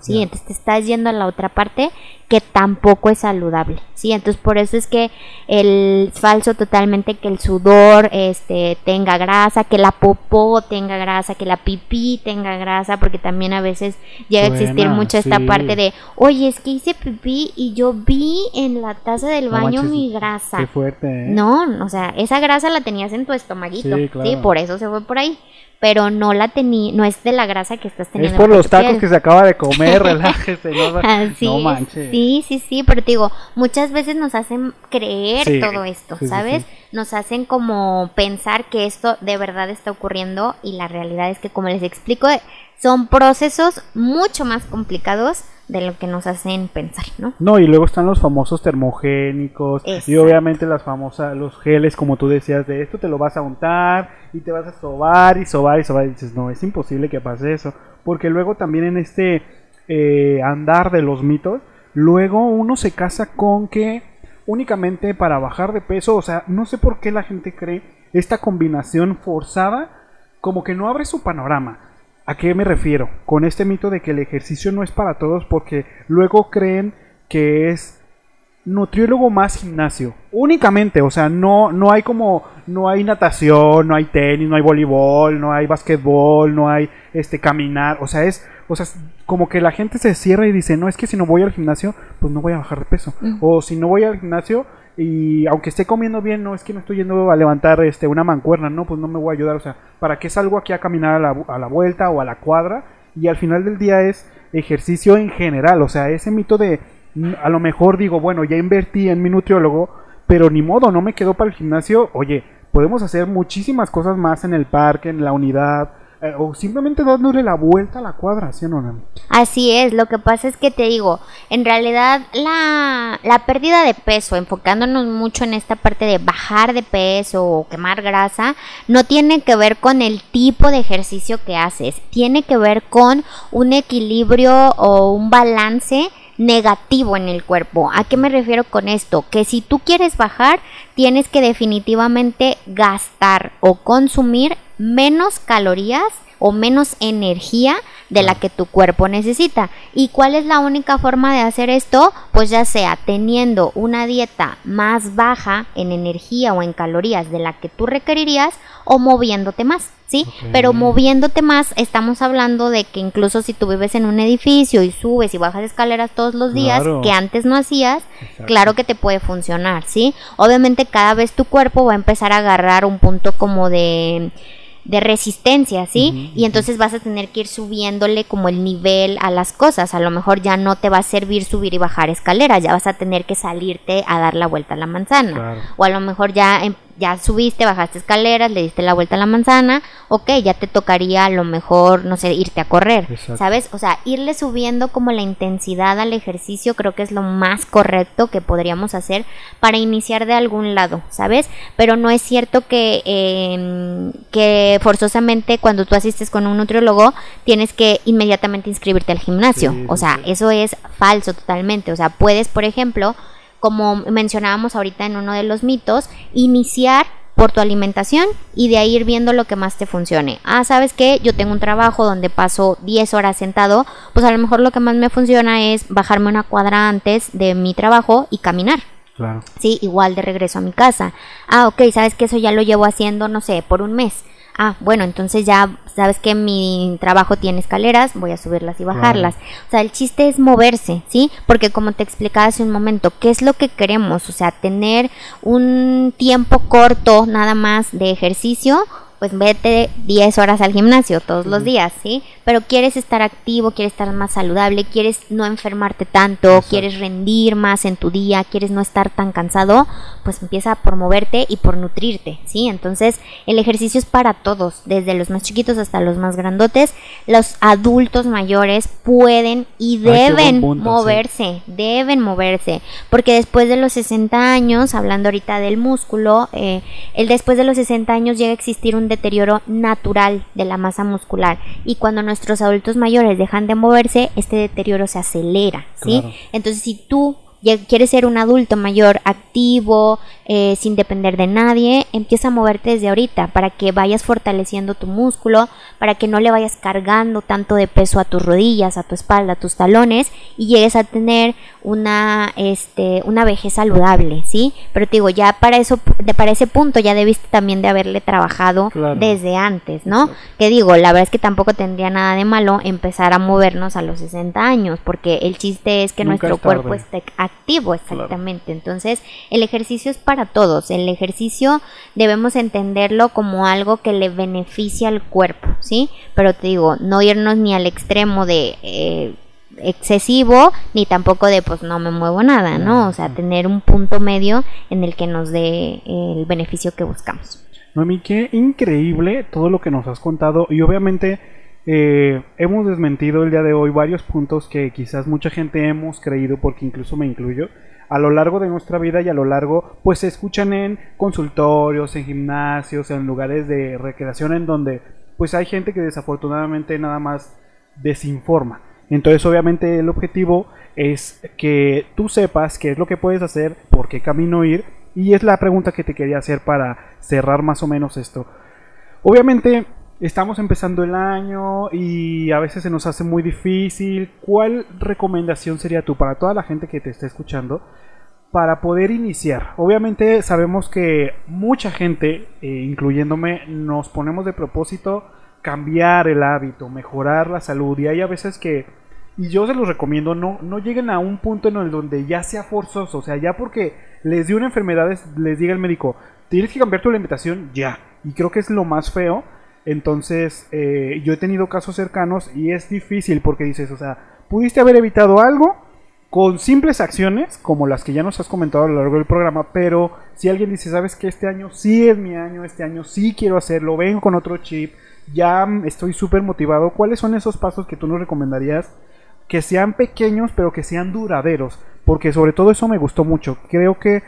¿sí? Entonces te estás yendo a la otra parte que tampoco es saludable, ¿sí? Entonces por eso es que el falso totalmente que el sudor este tenga grasa, que la popó tenga grasa, que la pipí tenga grasa, porque también a veces llega a existir mucho esta parte de, "Oye, es que hice pipí y yo vi en la taza del baño mi grasa." Qué fuerte. ¿eh? No, o sea, esa grasa la tenías en tu estomaguito, sí, por eso se fue por ahí pero no la tenía, no es de la grasa que estás teniendo. Es por los tacos que se acaba de comer, relájese, no, no manches. Sí, sí, sí, pero te digo, muchas veces nos hacen creer todo esto, ¿sabes? nos hacen como pensar que esto de verdad está ocurriendo y la realidad es que como les explico, son procesos mucho más complicados de lo que nos hacen pensar, ¿no? No, y luego están los famosos termogénicos y obviamente las famosas, los geles, como tú decías, de esto te lo vas a untar y te vas a sobar y sobar y sobar y dices, no, es imposible que pase eso, porque luego también en este eh, andar de los mitos, luego uno se casa con que únicamente para bajar de peso, o sea, no sé por qué la gente cree esta combinación forzada como que no abre su panorama. ¿A qué me refiero? Con este mito de que el ejercicio no es para todos porque luego creen que es nutriólogo más gimnasio. Únicamente, o sea, no, no hay como, no hay natación, no hay tenis, no hay voleibol, no hay basquetbol, no hay este caminar, o sea, es, o sea, como que la gente se cierra y dice, no, es que si no voy al gimnasio, pues no voy a bajar de peso. O si no voy al gimnasio, y aunque esté comiendo bien, no es que no estoy yendo a levantar este una mancuerna, no, pues no me voy a ayudar, o sea, ¿para qué salgo aquí a caminar a la, a la vuelta o a la cuadra? Y al final del día es ejercicio en general, o sea, ese mito de a lo mejor digo, bueno, ya invertí en mi nutriólogo, pero ni modo, no me quedo para el gimnasio, oye, podemos hacer muchísimas cosas más en el parque, en la unidad, eh, o simplemente dándole la vuelta a la cuadra, ¿sí o no? Así es, lo que pasa es que te digo, en realidad la, la pérdida de peso, enfocándonos mucho en esta parte de bajar de peso o quemar grasa, no tiene que ver con el tipo de ejercicio que haces, tiene que ver con un equilibrio o un balance negativo en el cuerpo. ¿A qué me refiero con esto? Que si tú quieres bajar, tienes que definitivamente gastar o consumir menos calorías o menos energía de la que tu cuerpo necesita. ¿Y cuál es la única forma de hacer esto? Pues ya sea teniendo una dieta más baja en energía o en calorías de la que tú requerirías o moviéndote más. ¿Sí? Pero moviéndote más, estamos hablando de que incluso si tú vives en un edificio y subes y bajas escaleras todos los días, que antes no hacías, claro que te puede funcionar, ¿sí? Obviamente cada vez tu cuerpo va a empezar a agarrar un punto como de de resistencia, ¿sí? Y entonces vas a tener que ir subiéndole como el nivel a las cosas. A lo mejor ya no te va a servir subir y bajar escaleras, ya vas a tener que salirte a dar la vuelta a la manzana. O a lo mejor ya em, ya subiste, bajaste escaleras, le diste la vuelta a la manzana, ok, ya te tocaría a lo mejor, no sé, irte a correr, ¿sabes? O sea, irle subiendo como la intensidad al ejercicio creo que es lo más correcto que podríamos hacer para iniciar de algún lado, ¿sabes? Pero no es cierto que, em, que forzosamente cuando tú asistes con un nutriólogo tienes que inmediatamente inscribirte al gimnasio, o sea, eso es falso totalmente, o sea, puedes, por ejemplo, como mencionábamos ahorita en uno de los mitos, iniciar por tu alimentación y de ahí ir viendo lo que más te funcione. Ah, ¿sabes qué? Yo tengo un trabajo donde paso 10 horas sentado, pues a lo mejor lo que más me funciona es bajarme una cuadra antes de mi trabajo y caminar. Claro. Sí, igual de regreso a mi casa. Ah, ok, ¿sabes que Eso ya lo llevo haciendo, no sé, por un mes ah, bueno, entonces ya sabes que mi trabajo tiene escaleras, voy a subirlas y bajarlas. O sea, el chiste es moverse, ¿sí? Porque como te explicaba hace un momento, ¿qué es lo que queremos? O sea, tener un tiempo corto nada más de ejercicio pues vete 10 horas al gimnasio todos los días, ¿sí? Pero quieres estar activo, quieres estar más saludable, quieres no enfermarte tanto, quieres rendir más en tu día, quieres no estar tan cansado, pues empieza por moverte y por nutrirte, ¿sí? Entonces, el ejercicio es para todos, desde los más chiquitos hasta los más grandotes. Los adultos mayores pueden y deben moverse, deben moverse, porque después de los 60 años, hablando ahorita del músculo, eh, el después de los 60 años llega a existir un deterioro natural de la masa muscular y cuando nuestros adultos mayores dejan de moverse, este deterioro se acelera, ¿sí? Entonces, si tú quieres ser un adulto mayor activo, eh, sin depender de nadie, empieza a moverte desde ahorita para que vayas fortaleciendo tu músculo, para que no le vayas cargando tanto de peso a tus rodillas, a tu espalda, a tus talones y llegues a tener una, este, una vejez saludable, ¿sí? Pero te digo, ya para eso, para ese punto ya debiste también de haberle trabajado desde antes, ¿no? Que digo, la verdad es que tampoco tendría nada de malo empezar a movernos a los 60 años, porque el chiste es que nuestro cuerpo esté activo, exactamente. Entonces, el ejercicio es para todos. El ejercicio debemos entenderlo como algo que le beneficia al cuerpo, ¿sí? Pero te digo, no irnos ni al extremo de... Eh, excesivo ni tampoco de pues no me muevo nada, ¿no? O sea, tener un punto medio en el que nos dé el beneficio que buscamos. Mami, qué increíble todo lo que nos has contado y obviamente eh, hemos desmentido el día de hoy varios puntos que quizás mucha gente hemos creído, porque incluso me incluyo, a lo largo de nuestra vida y a lo largo, pues se escuchan en consultorios, en gimnasios, en lugares de recreación en donde pues hay gente que desafortunadamente nada más desinforma. Entonces obviamente el objetivo es que tú sepas qué es lo que puedes hacer, por qué camino ir y es la pregunta que te quería hacer para cerrar más o menos esto. Obviamente estamos empezando el año y a veces se nos hace muy difícil. ¿Cuál recomendación sería tú para toda la gente que te está escuchando para poder iniciar? Obviamente sabemos que mucha gente, eh, incluyéndome, nos ponemos de propósito cambiar el hábito, mejorar la salud y hay a veces que y yo se los recomiendo, no, no lleguen a un punto en el donde ya sea forzoso, o sea, ya porque les dio una enfermedad, les diga el médico, tienes que cambiar tu alimentación ya. Y creo que es lo más feo entonces, eh, yo he tenido casos cercanos y es difícil porque dices, o sea, pudiste haber evitado algo con simples acciones, como las que ya nos has comentado a lo largo del programa, pero si alguien dice, sabes que este año sí es mi año, este año sí quiero hacerlo, vengo con otro chip, ya estoy súper motivado, ¿cuáles son esos pasos que tú nos recomendarías? Que sean pequeños, pero que sean duraderos, porque sobre todo eso me gustó mucho. Creo que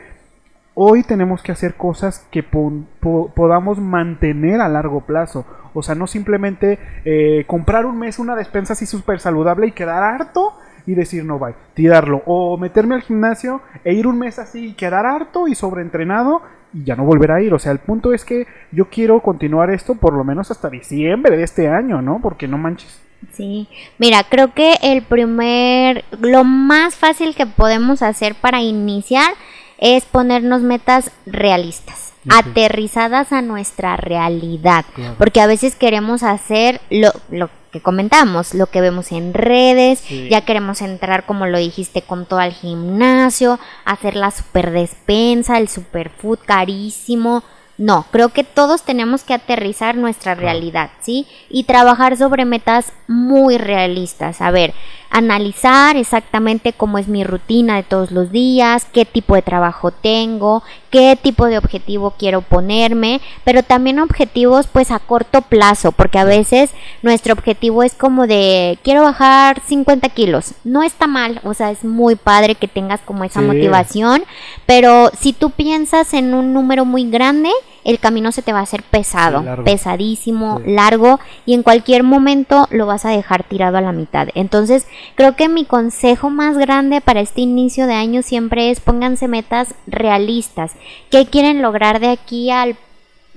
hoy tenemos que hacer cosas que podamos mantener a largo plazo. O sea, no simplemente eh, comprar un mes una despensa así súper saludable y quedar harto y decir no vaya, tirarlo. O meterme al gimnasio e ir un mes así y quedar harto y sobreentrenado y ya no volver a ir. O sea, el punto es que yo quiero continuar esto por lo menos hasta diciembre de este año, ¿no? Porque no manches. Sí, mira, creo que el primer, lo más fácil que podemos hacer para iniciar es ponernos metas realistas, aterrizadas a nuestra realidad, porque a veces queremos hacer lo, lo que comentamos, lo que vemos en redes, ya queremos entrar, como lo dijiste, con todo al gimnasio, hacer la super despensa, el superfood carísimo, no, creo que todos tenemos que aterrizar nuestra realidad, ¿sí? Y trabajar sobre metas muy realistas. A ver, analizar exactamente cómo es mi rutina de todos los días, qué tipo de trabajo tengo, qué tipo de objetivo quiero ponerme, pero también objetivos pues a corto plazo, porque a veces nuestro objetivo es como de quiero bajar 50 kilos. No está mal, o sea, es muy padre que tengas como esa motivación, pero si tú piensas en un número muy grande, el camino se te va a hacer pesado, pesadísimo, largo y en cualquier momento lo vas a dejar tirado a la mitad. Entonces, creo que mi consejo más grande para este inicio de año siempre es pónganse metas realistas. ¿Qué quieren lograr de aquí al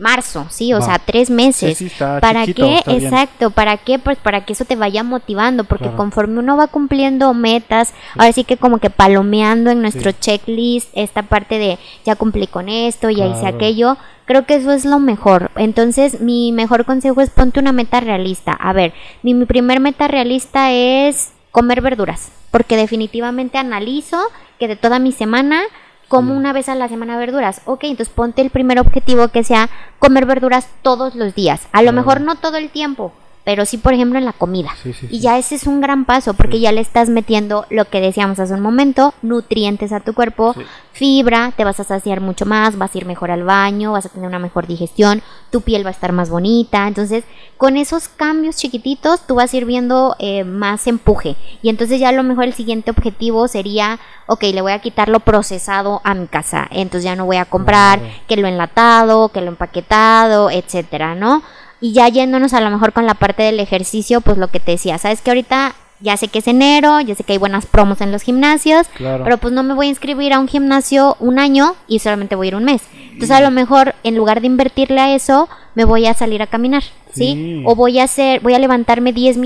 marzo, sí, o sea, tres meses. ¿Para qué? Exacto, ¿para qué? Pues para que eso te vaya motivando, porque conforme uno va cumpliendo metas, ahora sí que como que palomeando en nuestro checklist esta parte de ya cumplí con esto, ya hice aquello, creo que eso es lo mejor. Entonces, mi mejor consejo es ponte una meta realista. A ver, mi, mi primer meta realista es comer verduras, porque definitivamente analizo que de toda mi semana como una vez a la semana verduras. Ok, entonces ponte el primer objetivo que sea comer verduras todos los días. A lo mejor no todo el tiempo, pero sí, por ejemplo, en la comida. y ya ese es un gran paso porque ya le estás metiendo lo que decíamos hace un momento, nutrientes a tu cuerpo, fibra, te vas a saciar mucho más, vas a ir mejor al baño, vas a tener una mejor digestión, tu piel va a estar más bonita. Entonces, con esos cambios chiquititos, tú vas a ir viendo eh, más empuje. Y entonces ya a lo mejor el siguiente objetivo sería, ok, le voy a quitar lo procesado a mi casa. Entonces ya no voy a comprar que lo enlatado, que lo empaquetado, etcétera, ¿no? Y ya yéndonos a lo mejor con la parte del ejercicio, pues lo que te decía, sabes que ahorita ya sé que es enero, ya sé que hay buenas promos en los gimnasios, pero pues no me voy a inscribir a un gimnasio un año y solamente voy a ir un mes. Entonces a lo mejor en lugar de invertirle a eso, me voy a salir a caminar, ¿sí? O voy a hacer, voy a levantarme 10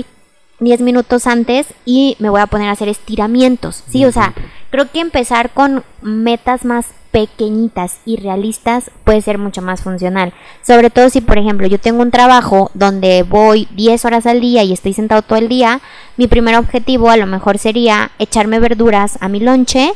10 minutos antes y me voy a poner a hacer estiramientos, ¿sí? O sea, creo que empezar con metas más pequeñitas y realistas puede ser mucho más funcional. Sobre todo si, por ejemplo, yo tengo un trabajo donde voy 10 horas al día y estoy sentado todo el día, mi primer objetivo a lo mejor sería echarme verduras a mi lonche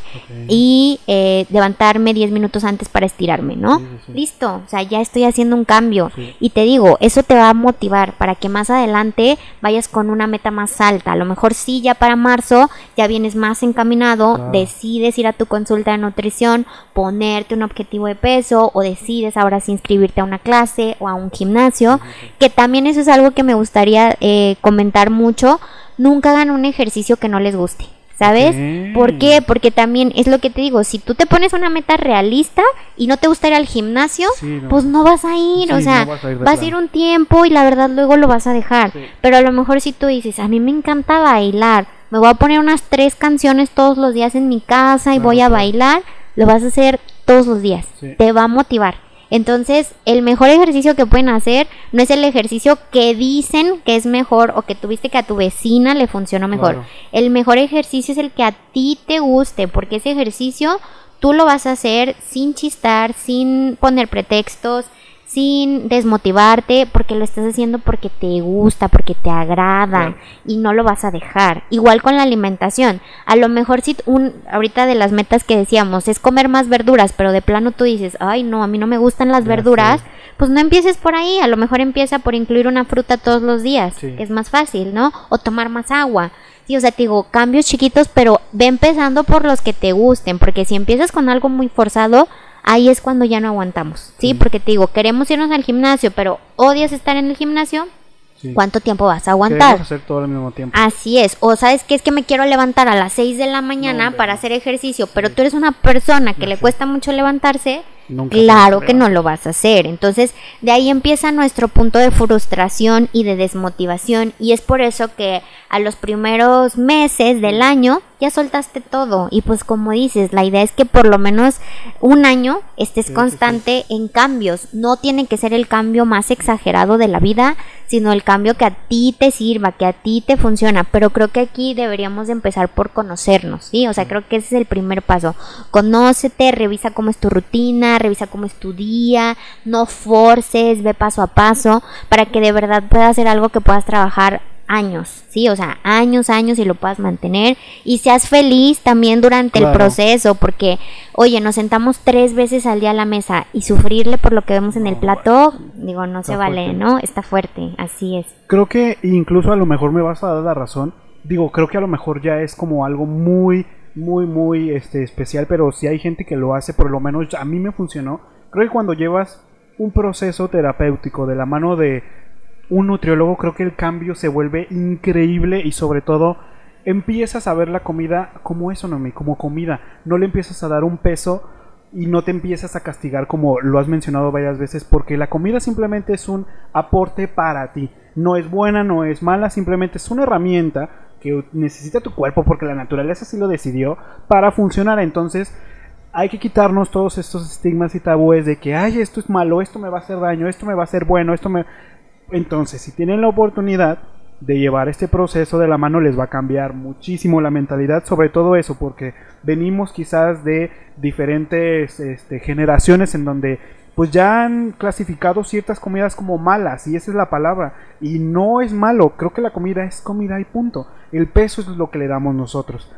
y eh, levantarme 10 minutos antes para estirarme, ¿no? Listo, o sea, ya estoy haciendo un cambio. Y te digo, eso te va a motivar para que más adelante vayas con una meta más alta. A lo mejor sí, ya para marzo ya vienes más encaminado, decides ir a tu consulta de nutrición, ponerte un objetivo de peso o decides ahora sí inscribirte a una clase o a un gimnasio, que también eso es algo que me gustaría eh, comentar mucho, nunca hagan un ejercicio que no les guste. ¿Sabes? ¿Por qué? Porque también es lo que te digo, si tú te pones una meta realista y no te gusta ir al gimnasio, pues no vas a ir, o sea, vas a ir, un tiempo y la verdad luego lo vas a dejar. Pero a lo mejor si tú dices, a mí me encanta bailar, me voy a poner unas tres canciones todos los días en mi casa y voy a bailar, lo vas a hacer todos los días. Te va a motivar. Entonces, el mejor ejercicio que pueden hacer no es el ejercicio que dicen que es mejor o que tuviste que a tu vecina le funcionó mejor. El mejor ejercicio es el que a ti te guste, porque ese ejercicio tú lo vas a hacer sin chistar, sin poner pretextos, sin desmotivarte, porque lo estás haciendo porque te gusta, porque te agrada y no lo vas a dejar. Igual con la alimentación. A lo mejor si un ahorita de las metas que decíamos es comer más verduras, pero de plano tú dices, "Ay, no, a mí no me gustan las verduras." Pues no empieces por ahí, a lo mejor empieza por incluir una fruta todos los días, que es más fácil, ¿no? O tomar más agua. Sí, o sea, te digo, cambios chiquitos, pero ve empezando por los que te gusten, porque si empiezas con algo muy forzado, ahí es cuando ya no aguantamos, ¿sí? Porque te digo, queremos irnos al gimnasio, pero odias estar en el gimnasio, ¿Cuánto tiempo vas a aguantar? hacer todo al mismo tiempo. Así es. O sabes que es que me quiero levantar a las 6 de la mañana para hacer ejercicio, pero tú eres una persona que le cuesta mucho levantarse, claro que no lo vas a hacer. Entonces, de ahí empieza nuestro punto de frustración y de desmotivación. Y es por eso que a los primeros meses del año ya soltaste todo. Y pues como dices, la idea es que por lo menos un año estés constante en cambios. No tiene que ser el cambio más exagerado de la vida, sino el cambio que a ti te sirva, que a ti te funciona. Pero creo que aquí deberíamos de empezar por conocernos, ¿sí? O sea, creo que ese es el primer paso. Conócete, revisa cómo es tu rutina, revisa cómo es tu día, no forces, ve paso a paso para que de verdad puedas hacer algo que puedas trabajar años, ¿sí? O sea, años, años y lo puedas mantener y seas feliz también durante el proceso, porque, oye, nos sentamos tres veces al día a la mesa y sufrirle por lo que vemos en el plato, digo, no se vale, ¿no? Está fuerte, así es. Creo que incluso a lo mejor me vas a dar la razón, digo, creo que a lo mejor ya es como algo muy muy, muy este, especial, pero si hay gente que lo hace, por lo menos a mí me funcionó. Creo que cuando llevas un proceso terapéutico de la mano de un nutriólogo, creo que el cambio se vuelve increíble y sobre todo empiezas a ver la comida como eso, no como comida. No le empiezas a dar un peso y no te empiezas a castigar como lo has mencionado varias veces porque la comida simplemente es un aporte para ti. No es buena, no es mala, simplemente es una herramienta que necesita tu cuerpo porque la naturaleza así lo decidió para funcionar. Entonces hay que quitarnos todos estos estigmas y tabúes de que, ay, esto es malo, esto me va a hacer daño, esto me va a hacer bueno, esto me... Entonces, si tienen la oportunidad de llevar este proceso de la mano, les va a cambiar muchísimo la mentalidad sobre todo eso, porque venimos quizás de diferentes este, generaciones en donde pues ya han clasificado ciertas comidas como malas, y esa es la palabra, y no es malo, creo que la comida es comida y punto, el peso es lo que le damos nosotros.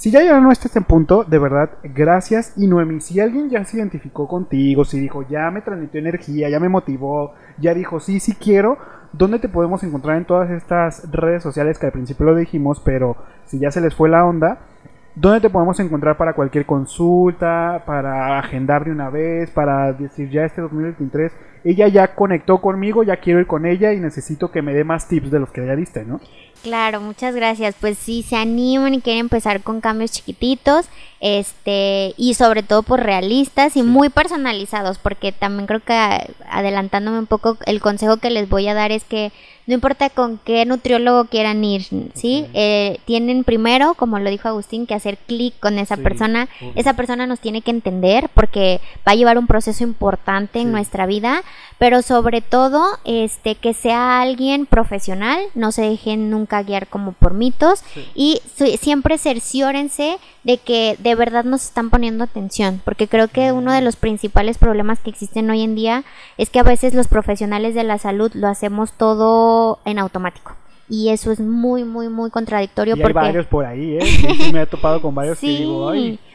Si ya no estás en punto, de verdad, gracias. Y Noemi, si alguien ya se identificó contigo, si dijo, ya me transmitió energía, ya me motivó, ya dijo, sí, sí quiero, ¿dónde te podemos encontrar en todas estas redes sociales que al principio lo dijimos, pero si ya se les fue la onda? ¿Dónde te podemos encontrar para cualquier consulta, para agendar de una vez, para decir ya este 2023, ella ya conectó conmigo, ya quiero ir con ella y necesito que me dé más tips de los que ya diste, ¿no? Claro, muchas gracias. Pues si se animan y quieren empezar con cambios chiquititos, este, y sobre todo por realistas y muy personalizados, porque también creo que adelantándome un poco, el consejo que les voy a dar es que no importa con qué nutriólogo quieran ir, ¿sí? Eh, tienen primero, como lo dijo Agustín, que hacer clic con esa persona. Esa persona nos tiene que entender porque va a llevar un proceso importante en nuestra vida, pero sobre todo, este, que sea alguien profesional, no se dejen nunca guiar como por mitos y siempre cerciórense de que de verdad nos están poniendo atención, porque creo que uno de los principales problemas que existen hoy en día es que a veces los profesionales de la salud lo hacemos todo en automático. Y eso es muy, muy, muy contradictorio. Y hay varios por ahí, ¿eh? me he topado con varios que digo,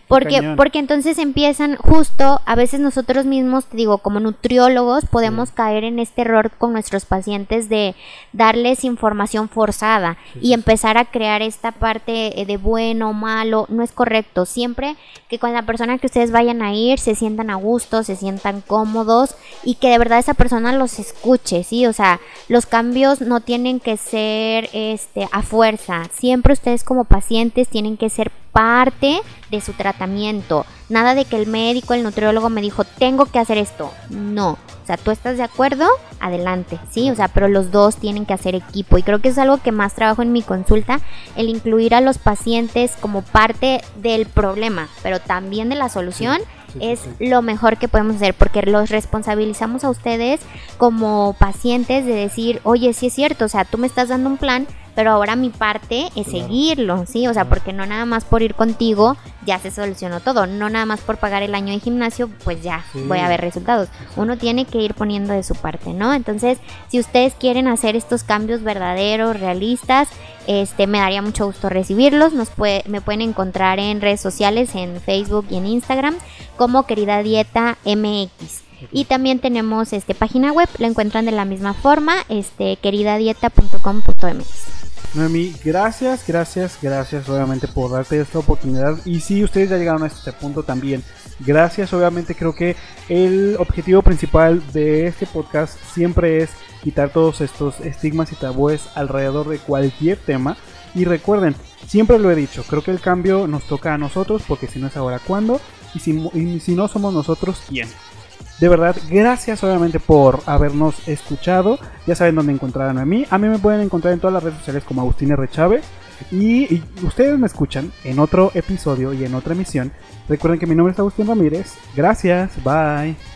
Porque, porque entonces empiezan justo, a veces nosotros mismos, te digo, como nutriólogos, podemos caer en este error con nuestros pacientes de darles información forzada y empezar a crear esta parte eh, de bueno, malo, no es correcto. Siempre que con la persona que ustedes vayan a ir se sientan a gusto, se sientan cómodos y que de verdad esa persona los escuche, ¿sí? O sea, los cambios no tienen que ser este a fuerza. Siempre ustedes como pacientes tienen que ser parte de su tratamiento. Nada de que el médico, el nutriólogo me dijo, tengo que hacer esto. No. O sea, tú estás de acuerdo, adelante, ¿sí? O sea, pero los dos tienen que hacer equipo. Y creo que es algo que más trabajo en mi consulta, el incluir a los pacientes como parte del problema, pero también de la solución es lo mejor que podemos hacer porque los responsabilizamos a ustedes como pacientes de decir, oye, sí es cierto, o sea, tú me estás dando un plan, pero ahora mi parte es seguirlo, ¿sí? O sea, porque no nada más por ir contigo ya se solucionó todo, no nada más por pagar el año de gimnasio, pues ya voy a ver resultados. Uno tiene que ir poniendo de su parte, ¿no? Entonces, si ustedes quieren hacer estos cambios verdaderos, realistas, este me daría mucho gusto recibirlos. Nos puede, me pueden encontrar en redes sociales, en Facebook y en Instagram, como Querida Dieta MX. Y también tenemos este página web, la encuentran de la misma forma, este queridadieta.com.mx. Noemi, gracias, gracias, gracias obviamente por darte esta oportunidad. Y si ustedes ya llegaron a este punto también, gracias. Obviamente creo que el objetivo principal de este podcast siempre es quitar todos estos estigmas y tabúes alrededor de cualquier tema. Y recuerden, siempre lo he dicho, creo que el cambio nos toca a nosotros porque si no es ahora, ¿cuándo? Y si, y si no somos nosotros, ¿quién? De verdad, gracias obviamente por habernos escuchado. Ya saben dónde encontrar a Noemí. A mí me pueden encontrar en todas las redes sociales como Agustín R. Chávez. Y, ustedes me escuchan en otro episodio y en otra emisión. Recuerden que mi nombre es Agustín Ramírez. Gracias, bye.